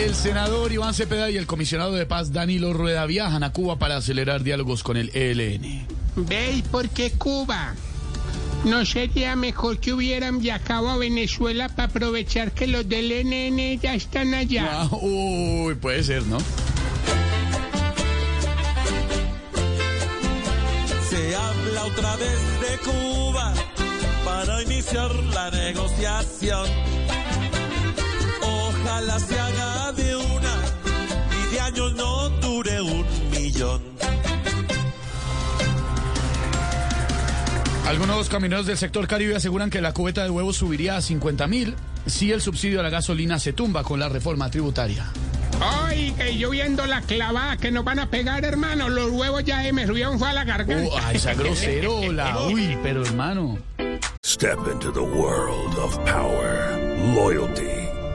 El senador Iván Cepeda y el comisionado de paz Danilo Rueda viajan a Cuba para acelerar diálogos con el ELN. Ve, ¿y por qué Cuba? ¿No sería mejor que hubieran viajado a Venezuela para aprovechar que los del NN ya están allá? Ah, uy, puede ser, ¿no? Se habla otra vez de Cuba para iniciar la negociación. Ojalá se haga Algunos camioneros del sector Caribe aseguran que la cubeta de huevos subiría a 50 mil si el subsidio a la gasolina se tumba con la reforma tributaria. Oiga, y yo viendo la clavada que nos van a pegar, hermano, los huevos ya me subieron fue a la garganta. Oh, ay, esa groserola. Uy, pero hermano. Step into the world of power, loyalty,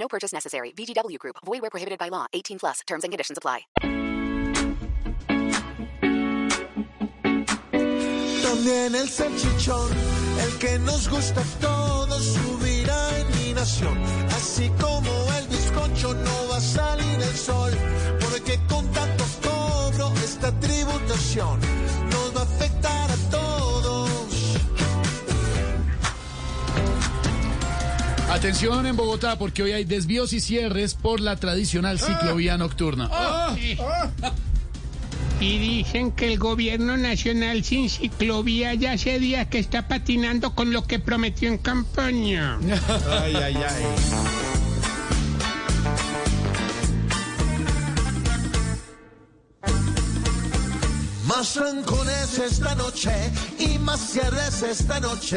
No purchase necessary. VGW Group. Void where prohibited by law. 18 plus. Terms and conditions apply. También el salchichón, el que nos gusta a todos, subirá en mi nación. Así como el bizcocho no va a salir el sol, porque con cobro esta tributación Atención en Bogotá porque hoy hay desvíos y cierres por la tradicional ciclovía nocturna. Y dicen que el gobierno nacional sin ciclovía ya hace días que está patinando con lo que prometió en campaña. Ay, ay, ay. Más rancones esta noche y más cierres esta noche.